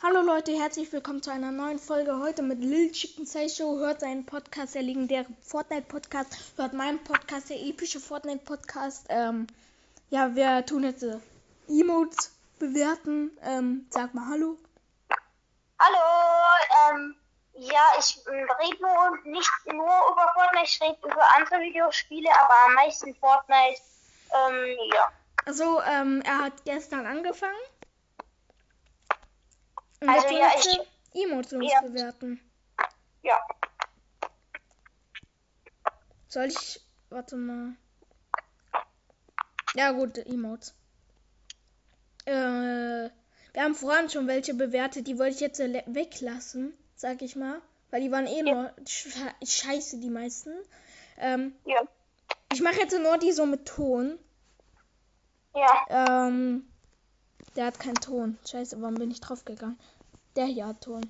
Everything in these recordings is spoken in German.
Hallo Leute, herzlich willkommen zu einer neuen Folge heute mit Lil Chicken Say Show. Hört seinen Podcast, der legendäre Fortnite Podcast. Hört meinen Podcast, der epische Fortnite Podcast. Ähm, ja, wir tun jetzt äh, Emotes bewerten. Ähm, sag mal Hallo. Hallo, ähm, ja, ich äh, rede nur nicht nur über Fortnite, ich rede über andere Videospiele, aber am meisten Fortnite. Ähm, ja. Also, ähm, er hat gestern angefangen. Und Also, ja, ich- uns Ja. bewerten. Ja. Soll ich. Warte mal. Ja, gut, Emotes. Äh, wir haben vorhin schon welche bewertet, die wollte ich jetzt weglassen, sag ich mal. Weil die waren eh Ja. nur sche scheiße, die meisten. Ähm, Ja. ich mache jetzt nur die so mit Ton. Ja. Ähm, der hat keinen Ton. Scheiße, warum bin ich draufgegangen? Der hier hat Ton.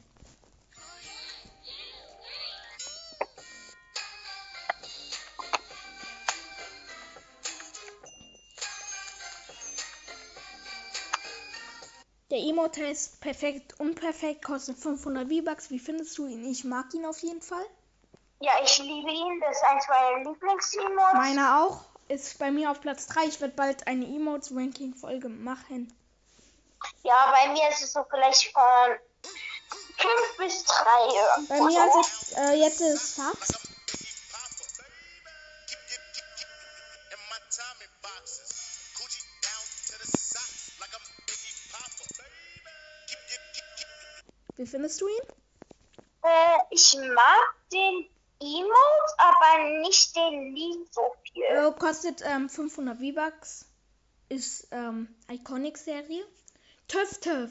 Der Emote heißt perfekt unperfekt, kostet 500 V-Bucks. Wie findest du ihn? Ich mag ihn auf jeden Fall. Ja, ich liebe ihn. Das ist eins meiner Lieblings-Emotes. Meiner auch. Ist bei mir auf Platz 3. Ich werde bald eine Emotes-Ranking-Folge machen. Ja, bei mir ist es so vielleicht von 5 bis 3. Bei mir ist es, äh, jetzt ist keep. Wie findest du ihn? Äh, ich mag den Emote, aber nicht den Lied so viel. Äh, kostet ähm, 500 V-Bucks. Ist ähm, Iconic-Serie. Töff Töff.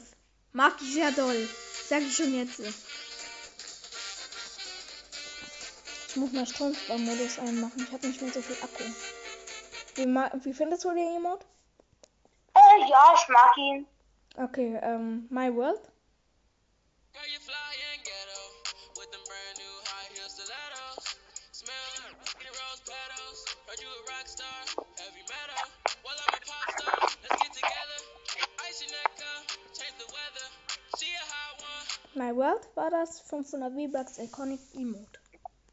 Mag ich sehr doll. Sag ich schon jetzt. Ich muss mal Stromsparmodus einmachen. Ich habe nicht mehr so viel Akku. Wie, ma- wie findest du den Emote? Äh, ja, ich mag ihn. Okay, ähm, My World. My World war das. 500 V-Bucks Iconic Emote.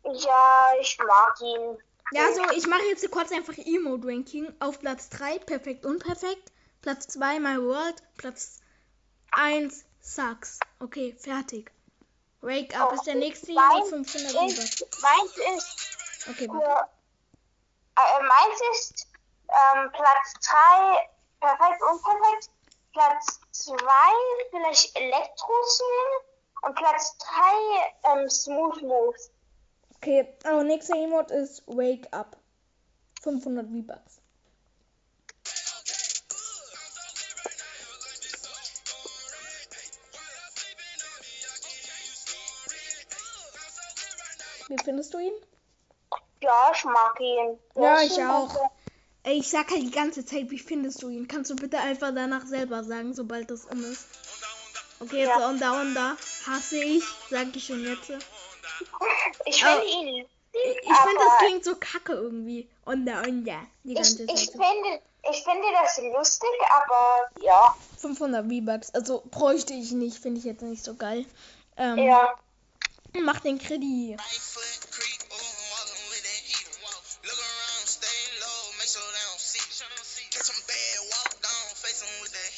Ja, ich mag ihn. Ja, so, ich mache jetzt kurz einfach Emote-Ranking. Auf Platz 3, perfekt unperfekt. Platz 2, My World. Platz 1, Sucks. Okay, fertig. Wake Up ist der nächste Emote, 500 V-Bucks. meins ist, Okay, warte. äh, meins ist ähm, Platz 3 perfekt unperfekt, Platz 2 vielleicht Elektroswing und Platz 3 ähm, Smooth Moves. Okay, oh, nächster Emote ist Wake Up. 500 V-Bucks. Wie findest du ihn? Ja, ich mag ihn. Ja, ich auch. Ey, ich sag halt die ganze Zeit, wie findest du ihn? Kannst du bitte einfach danach selber sagen, sobald das um ist? Okay, jetzt Ja. Onda Onda. Hasse ich, sag ich schon jetzt. Ich Oh. finde ihn lustig, Ich finde, das klingt so kacke irgendwie. Onda Onda. Die ich, ganze ich, Zeit. so. finde, ich finde das lustig, aber ja, 500 V-Bucks. Also bräuchte ich nicht, finde ich jetzt nicht so geil. Ähm, ja. Mach den Kredit.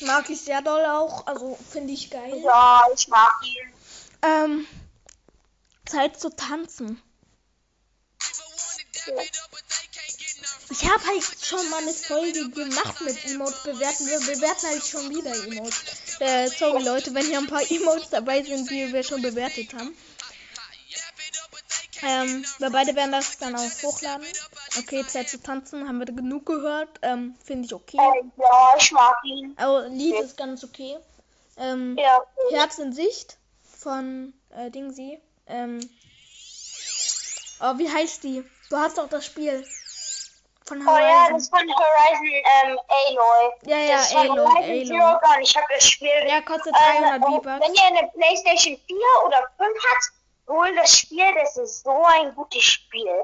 Mag ich sehr doll auch. Also finde ich geil. Ja, ich mag ihn. Ähm, Zeit zu tanzen. Ich habe halt schon mal eine Folge gemacht mit Emotes bewerten. Wir bewerten halt schon wieder Emotes. Äh, sorry Leute, wenn hier ein paar Emotes dabei sind, die wir schon bewertet haben. Ähm, wir beide werden das dann auch hochladen. Okay, Zeit zu tanzen, haben wir genug gehört. Ähm, finde ich okay. Äh, ja, ich mag ihn. Also, Lied ist ganz okay. Ähm, Ja, Herz in Sicht von äh, Dingsy. Ähm, oh, wie heißt die? Du hast doch das Spiel von Oh ja, Horizon. das ist von Horizon ähm, Aloy. Ja, ja, das Aloy, Horizon Aloy. Zero. Ich habe das Spiel. Der kostet ähm, 300 und V-Bucks. wenn ihr eine PlayStation 4 oder 5 habt, holt das Spiel. Das ist so ein gutes Spiel.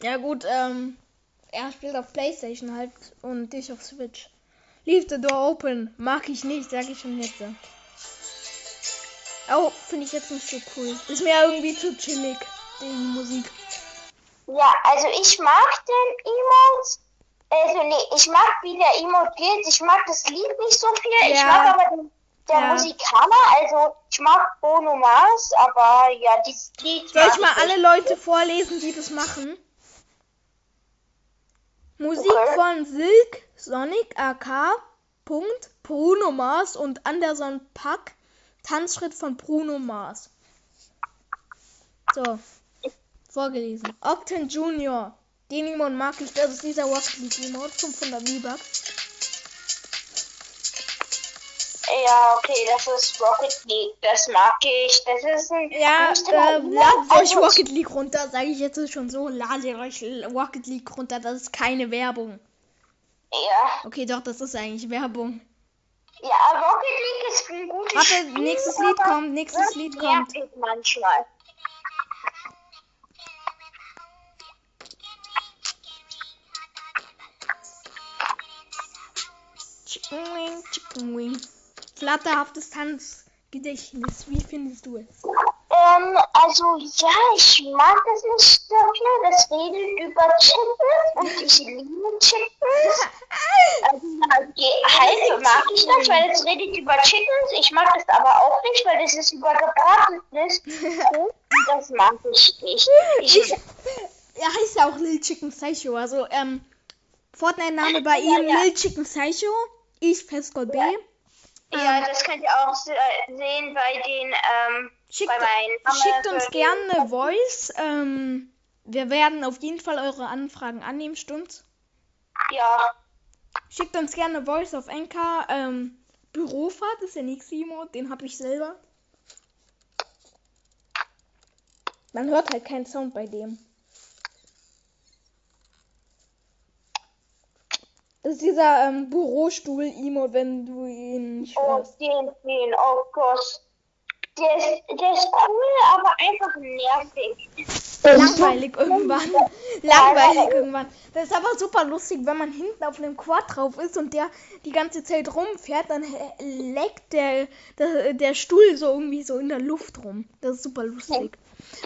Ja gut, ähm, er spielt auf Playstation halt und ich auf Switch. Leave the door open. Mag ich nicht, sag ich schon jetzt. Oh, finde ich jetzt nicht so cool. Ist mir irgendwie zu chillig, die Musik. Ja, also ich mag den Emotes. Also nee, ich mag wie der Emote geht. Ich mag das Lied nicht so viel. Ich Ja. mag aber den, der Ja. Musikaler. Also ich mag Bruno Mars, aber ja, dieses Lied. Soll ich mal alle Leute vorlesen, die das machen? Musik Okay. von Silk, Sonic, AK, Punkt, Bruno Mars und Anderson Pack. Tanzschritt von Bruno Mars. So, vorgelesen. Octen Junior. Den Emote mag ich, das ist dieser Rocket League Emote, 500 V-Bucks. Ja, okay, das ist Rocket League. Das mag ich. Das ist ein. Ja, äh, ladet euch Rocket League runter, sage ich jetzt schon so. Ladet euch Rocket League runter, das ist keine Werbung. Ja. Okay, doch, das ist eigentlich Werbung. Ja, Rocket League ist ein gutes Warte, Spiel. nächstes Lied kommt, nächstes Lied kommt. manchmal. Chicken Wing, Chicken Wing. Flatterhaftes Tanzgedächtnis, wie findest du es? Ähm, also ja, ich mag das nicht so viel. Das redet über Chicken und ich liebe Chickens. Halbe mag ich das, weil es redet über Chickens. Ich mag das aber auch nicht, weil es ist über gebratenes. Das mag ich nicht. Ich, er heißt ja auch Lil Chicken Psycho, also ähm, Fortnite-Name bei ihm ja. Lil Chicken Psycho. Ich Festgold B. Ja. ja, das könnt ihr auch se- sehen bei den, ähm, Schickt, schickt uns gerne eine Voice. Ähm, wir werden auf jeden Fall eure Anfragen annehmen, stimmt's? Ja, Schickt uns gerne Voice auf Enka. Ähm, Bürofahrt ist der nächste Emote, den habe ich selber. Man hört halt keinen Sound bei dem. Das ist dieser ähm, Bürostuhl-Emote, wenn du ihn nicht oh, hörst. den, den, oh Gott. Der ist, der ist cool, aber einfach nervig. Langweilig irgendwann. Langweilig irgendwann. Das ist aber super lustig, wenn man hinten auf einem Quad drauf ist und der die ganze Zeit rumfährt, dann leckt der, der, der Stuhl so irgendwie so in der Luft rum. Das ist super lustig.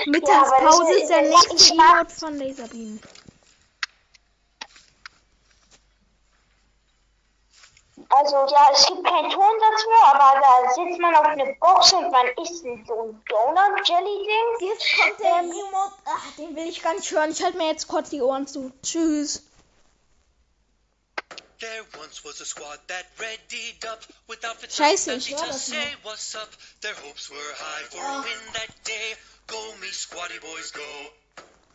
Mittagspause ist der nächste Emote von Laserbeam. Also ja, es gibt keinen Ton dazu, aber da sitzt man auf eine Box und man isst so ein Donut-Jelly-Ding. Jetzt kommt der Emote. Ach, den will ich gar nicht hören. Ich halte mir jetzt kurz die Ohren zu. Tschüss. There once was a squad that readied up with outfits Scheiße, ich hör to das say what's up. Their hopes were high for a win that day. Go me squatty boys go.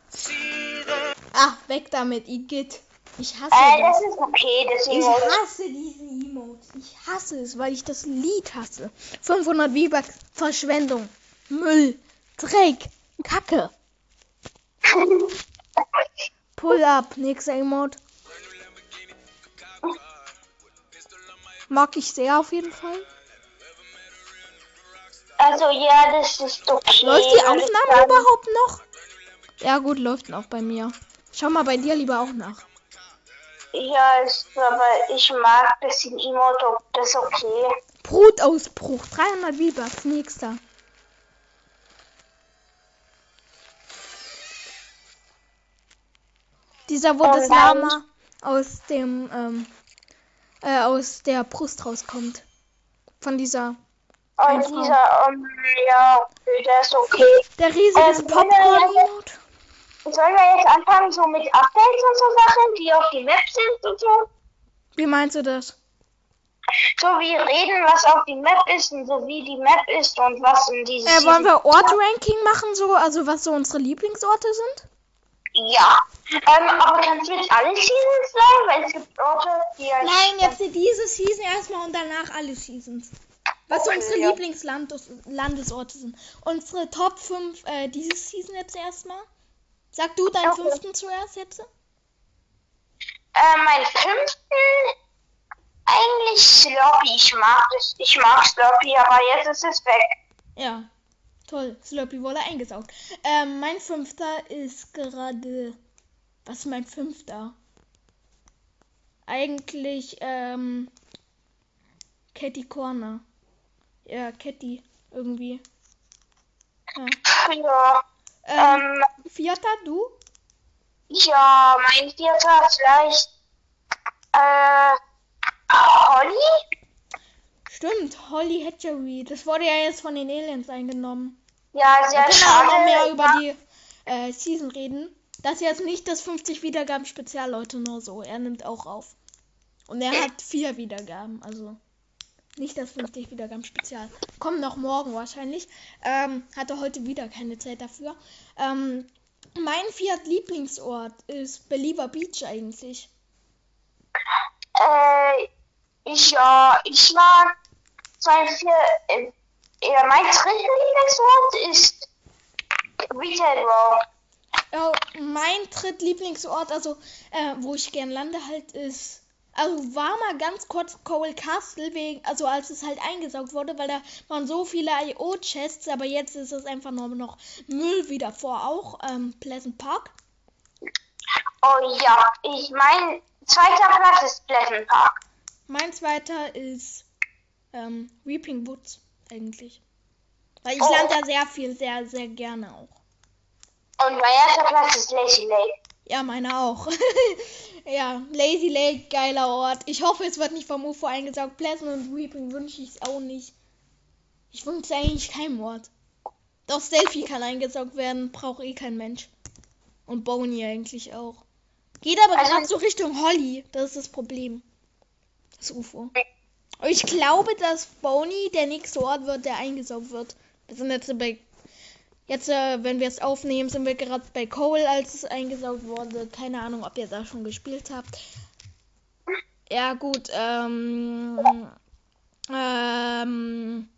See the Ah, weg damit, Igitt. Ich hasse Äh, das. das ist okay, das Ich hasse diesen Emote. Ich hasse es, weil ich das Lied hasse. 500 V-Bucks Verschwendung. Müll. Dreck. Kacke. Pull up. Nächster Emote. Mag ich sehr auf jeden Fall. Also ja, das ist okay. Läuft die Aufnahme überhaupt noch? Ja gut, läuft noch bei mir. Schau mal bei dir lieber auch nach. Ja, ist, aber ich mag das in Emote, das ist okay. Brutausbruch. 300 V-Bucks. Nächster. Dieser, wo Oh das. Lama aus dem, ähm, äh, aus der Brust rauskommt. Von dieser. Und dieser, um, ja, der ist okay. Der riesige Ähm, Popcorn-Emote. Sollen wir jetzt anfangen so mit Updates und so Sachen, die auf die Map sind und so? Wie meinst du das? So wie reden, was auf die Map ist und so wie die Map ist und was in dieses Äh, wollen wir Ort-Ranking machen, so, also was so unsere Lieblingsorte sind? Ja. Ähm, aber kannst du jetzt alle Seasons sagen? Weil es gibt Orte, die ja Nein, jetzt diese Season erstmal und danach alle Seasons. Was Okay, unsere ja. Lieblingslandesorte sind. Unsere Top 5 äh, dieses Season jetzt erstmal. Sag du deinen Okay. fünften zuerst jetzt? Äh, mein fünften eigentlich Sloppy. Ich mag das. Ich mag Sloppy, aber jetzt ist es weg. Ja. Toll. Slurpee wurde eingesaugt. Ähm, mein fünfter ist gerade. Was ist mein fünfter? Eigentlich, ähm. Catty Corner. Ja, Catty. Irgendwie. Ja. Ähm, Ähm, vierter, du? ja, mein vierter vielleicht. Äh, Holly? Stimmt, Holly Hatchery. Das wurde ja jetzt von den Aliens eingenommen. Ja, Wir sehr können auch noch mehr schade. über die äh, Season reden. Das ist jetzt nicht das 50 Wiedergaben Spezial, Leute, nur so. Er nimmt auch auf. Und er hat vier Wiedergaben, also nicht das 50 Wiedergaben Spezial. Kommt noch morgen wahrscheinlich. Ähm, hatte heute wieder keine Zeit dafür. Ähm, mein Fiat Lieblingsort ist Believer Beach eigentlich. Äh, ja, ich mag zwei, vier, äh, ja, mein Drittlieblingswort ist Retail Row. Ja, mein Drittlieblingsort, also äh, wo ich gern lande halt ist. Also war mal ganz kurz Cole Castle, wegen, also als es halt eingesaugt wurde, weil da waren so viele IO-Chests, aber jetzt ist es einfach nur noch Müll wie davor auch. Ähm, Pleasant Park. Oh ja, ich mein zweiter Platz ist Pleasant Park. Mein zweiter ist ähm, Weeping Woods eigentlich. Weil ich Oh. lande da sehr viel, sehr, sehr gerne auch. Und mein erster Platz ist Lazy Lake. Ja, meine auch. ja, Lazy Lake, geiler Ort. Ich hoffe, es wird nicht vom UFO eingesaugt. Pleasant und Weeping wünsche ich es auch nicht. Ich wünsche eigentlich keinem Ort. Doch Selfie kann eingesaugt werden, braucht eh kein Mensch. Und Boney eigentlich auch. Geht aber Also- gerade so Richtung Holly. Das ist das Problem. Das UFO. Ich glaube, dass Boney der nächste Ort wird, der eingesaugt wird. Wir sind jetzt bei. Jetzt, äh, wenn wir es aufnehmen, sind wir gerade bei Cole, als es eingesaugt wurde. Keine Ahnung, ob ihr da schon gespielt habt. Ja, gut. Ähm. Ähm.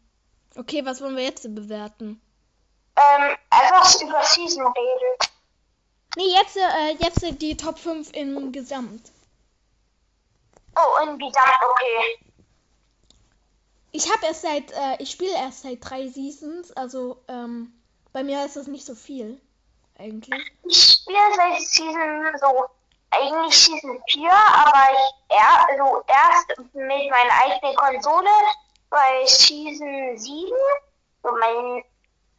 Okay, was wollen wir jetzt bewerten? Ähm, einfach über Season reden. Nee, jetzt, äh, jetzt die Top 5 im Gesamt. Oh, in Gesamt, okay. Ich habe erst seit, äh, ich spiele erst seit drei Seasons, also ähm, bei mir ist das nicht so viel, eigentlich. Ich spiele seit Season so, eigentlich Season 4, aber ich er, also erst mit meiner eigenen Konsole bei Season 7. So mein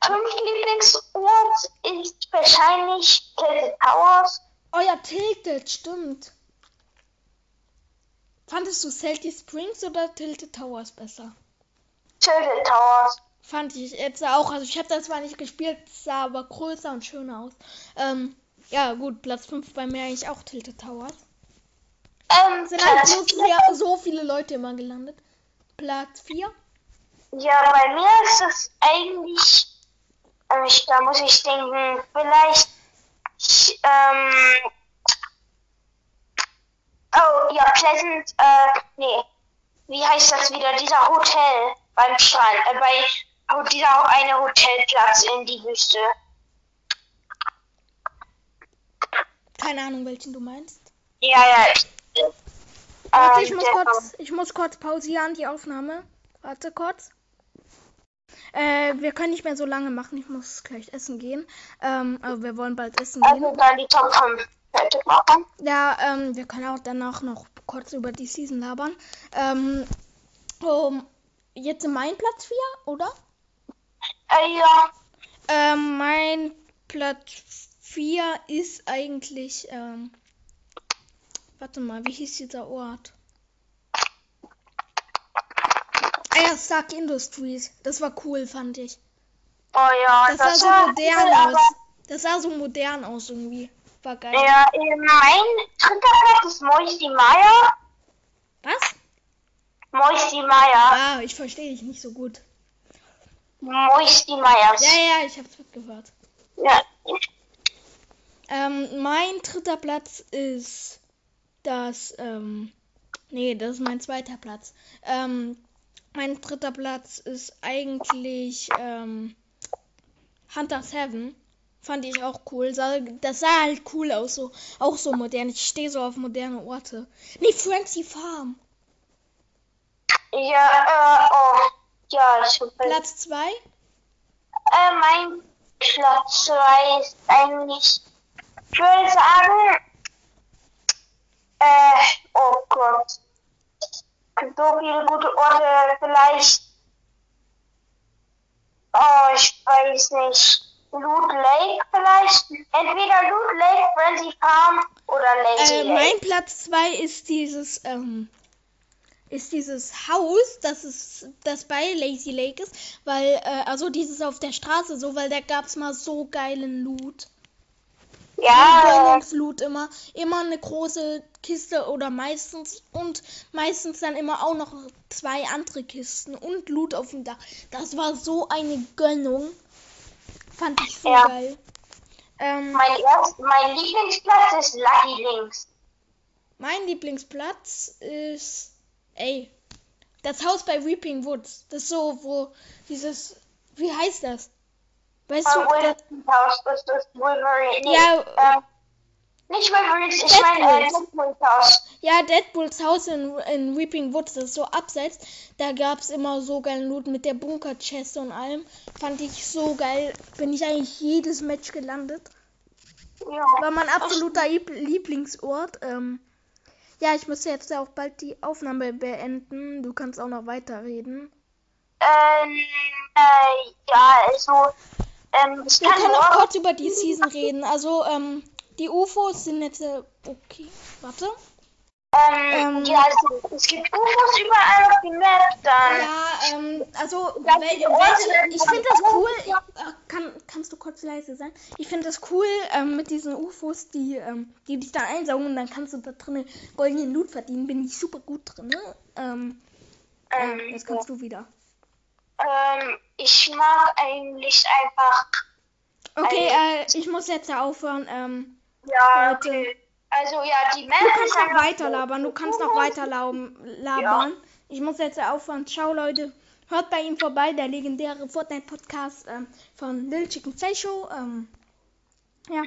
fünf Lieblingsort ist wahrscheinlich Tilted Towers. Oh ja, Tilted, stimmt. Fandest du Salty Springs oder Tilted Towers besser? Tilted Towers. Fand ich jetzt auch. Also ich habe das zwar nicht gespielt, es sah aber größer und schöner aus. Ähm, ja gut, Platz 5 bei mir eigentlich auch Tilted Towers. Ähm, Sind halt so, so viele Leute immer gelandet. Platz 4. Ja, bei mir ist es eigentlich, ähm, ich, da muss ich denken, vielleicht, ich, ähm, oh, ja, Pleasant, äh, nee, wie heißt das wieder, dieser Hotel beim Strand, äh, bei, oh, dieser eine Hotelplatz in die Wüste. Keine Ahnung, welchen du meinst. Ja, ja, ich, Warte, ähm, ich muss kurz, ich muss kurz pausieren, die Aufnahme. Warte kurz. Äh, wir können nicht mehr so lange machen. Ich muss gleich essen gehen. Ähm, aber wir wollen bald essen Also gehen. dann die Top 5 fertig machen. Ja, ähm, wir können auch danach noch kurz über die Season labern. Ähm, um, jetzt mein Platz 4, oder? Äh, ja, Ähm, mein Platz 4 ist eigentlich, ähm, warte mal, wie hieß dieser Ort? Ah ja, Stark Industries. Das war cool, fand ich. oh ja, Das sah so modern cool, aus. Das sah so modern aus irgendwie. War geil. Ja, mein dritter Platz ist Moisty Meier. Was? Moisty Meier. Ah, ich verstehe dich nicht so gut. Moisty Meier. Ja, ja, ich hab's mitgehört. Ja. Ähm, mein dritter Platz ist das, ähm, nee, das ist mein zweiter Platz. Ähm, mein dritter Platz ist eigentlich, ähm, Hunter 7. Fand ich auch cool. Das sah halt cool aus, so, auch so modern. Ich stehe so auf moderne Orte. Nee, Francie Farm. Ja, äh, oh. Ja, ich bin. Platz 2. Äh, mein Platz 2 ist eigentlich, ich würde sagen, äh, oh Gott. So viele gute Orte, vielleicht, oh, ich weiß nicht, Loot Lake vielleicht. Entweder Loot Lake, Frenzy Farm oder Lazy Äh, Lake. mein Platz 2 ist dieses, ähm, ist dieses Haus, das ist, das bei Lazy Lake ist, weil, äh, also dieses auf der Straße so, weil da gab's mal so geilen Loot. ja, Gönnungsloot immer, immer eine große Kiste oder meistens und meistens dann immer auch noch zwei andere Kisten und Loot auf dem Dach. Das war so eine Gönnung. Fand ich so Ja. geil. Ähm, mein, erst, mein Lieblingsplatz ist Lucky Links. mein Lieblingsplatz ist, ey, das Haus bei Weeping Woods. Das ist so, wo dieses, wie heißt das? Weißt Äh, du, da, Wolverines Haus, das ist Wolverine. Nee, Ja, äh, nicht Wolverines, ich meine äh, Deadpools. Haus. Ja, Deadpools Haus in, in Weeping Woods, das ist so abseits. Da gab's immer so geilen Loot mit der Bunker-Chest und allem. Fand ich so geil. Bin ich eigentlich jedes Match gelandet. Ja. War mein absoluter Lieb- Lieblingsort. Ähm, ja, ich muss jetzt auch bald die Aufnahme beenden. Du kannst auch noch weiterreden. Ähm, äh, ja, also, ähm, ich Wir kann können auch kurz über die Season reden. Also, ähm, die UFOs sind jetzt äh, okay. Warte. Ähm, ähm, ja, also, es gibt UFOs überall auf dem Map, dann, Ja, ähm, also, Ja, Orte welche, werden ich finde das cool. auch- Äh, kann, kannst du kurz leise sein? Ich finde das cool ähm, mit diesen UFOs, die, ähm, die dich dann einsaugen und dann kannst du da drinnen goldenen Loot verdienen. Bin ich super gut drin. Ne? Ähm, ähm, ja, jetzt kannst du wieder. ähm, ich mag eigentlich einfach, Okay, äh, ich muss jetzt ja aufhören. Ähm, ja, Leute. okay. Also, ja, die Map du kannst noch weiter labern. Du kannst noch weiter labern. Ich muss jetzt ja aufhören. Ciao, Leute. Hört bei ihm vorbei, der legendäre Fortnite-Podcast ähm, von Lil Chicken Show. Ähm, ja.